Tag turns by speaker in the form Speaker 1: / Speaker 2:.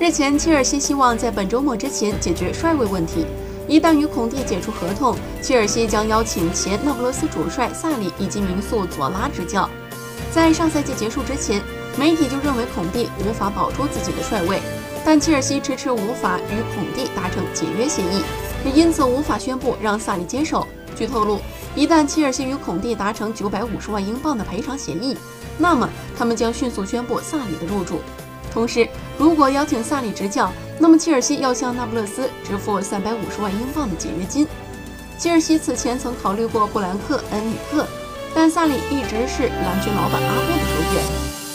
Speaker 1: 日前，切尔西希望在本周末之前解决帅位问题。一旦与孔蒂解除合同，切尔西将邀请前那不勒斯主帅萨里以及名宿佐拉执教。在上赛季结束之前，媒体就认为孔蒂无法保住自己的帅位，但切尔西迟迟无法与孔蒂达成解约协议，也因此无法宣布让萨里接手。据透露，一旦切尔西与孔蒂达成九百五十万英镑的赔偿协议，那么他们将迅速宣布萨里的入主。同时，如果邀请萨里执教，那么切尔西要向那不勒斯支付三百五十万英镑的解约金。切尔西此前曾考虑过布兰克·恩里克，但萨里一直是蓝军老板阿布的首选。